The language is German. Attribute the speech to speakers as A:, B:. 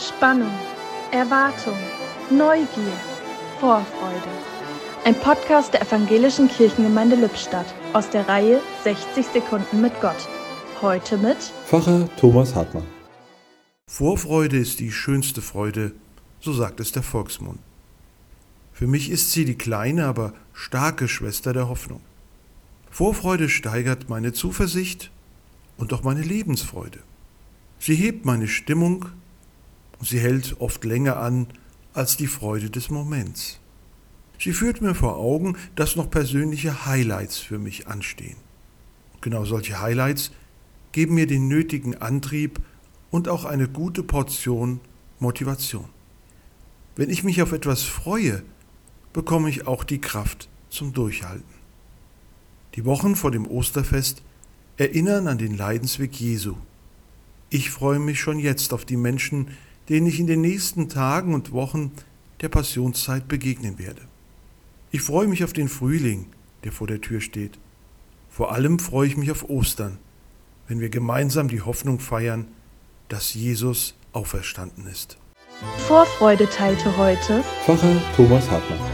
A: Spannung, Erwartung, Neugier, Vorfreude. Ein Podcast der Evangelischen Kirchengemeinde Lippstadt aus der Reihe 60 Sekunden mit Gott. Heute mit
B: Pfarrer Thomas Hartmann.
C: Vorfreude ist die schönste Freude, so sagt es der Volksmund. Für mich ist sie die kleine, aber starke Schwester der Hoffnung. Vorfreude steigert meine Zuversicht und auch meine Lebensfreude. Sie hebt meine Stimmung sie hält oft länger an als die Freude des Moments. Sie führt mir vor Augen, dass noch persönliche Highlights für mich anstehen. genau solche Highlights geben mir den nötigen Antrieb und auch eine gute Portion Motivation. Wenn ich mich auf etwas freue, bekomme ich auch die Kraft zum Durchhalten. Die Wochen vor dem Osterfest erinnern an den Leidensweg Jesu. Ich freue mich schon jetzt auf die Menschen, denen ich in den nächsten Tagen und Wochen der Passionszeit begegnen werde. Ich freue mich auf den Frühling, der vor der Tür steht. Vor allem freue ich mich auf Ostern, wenn wir gemeinsam die Hoffnung feiern, dass Jesus auferstanden ist.
A: Vorfreude teilte heute
B: Pfarrer Thomas Hartmann.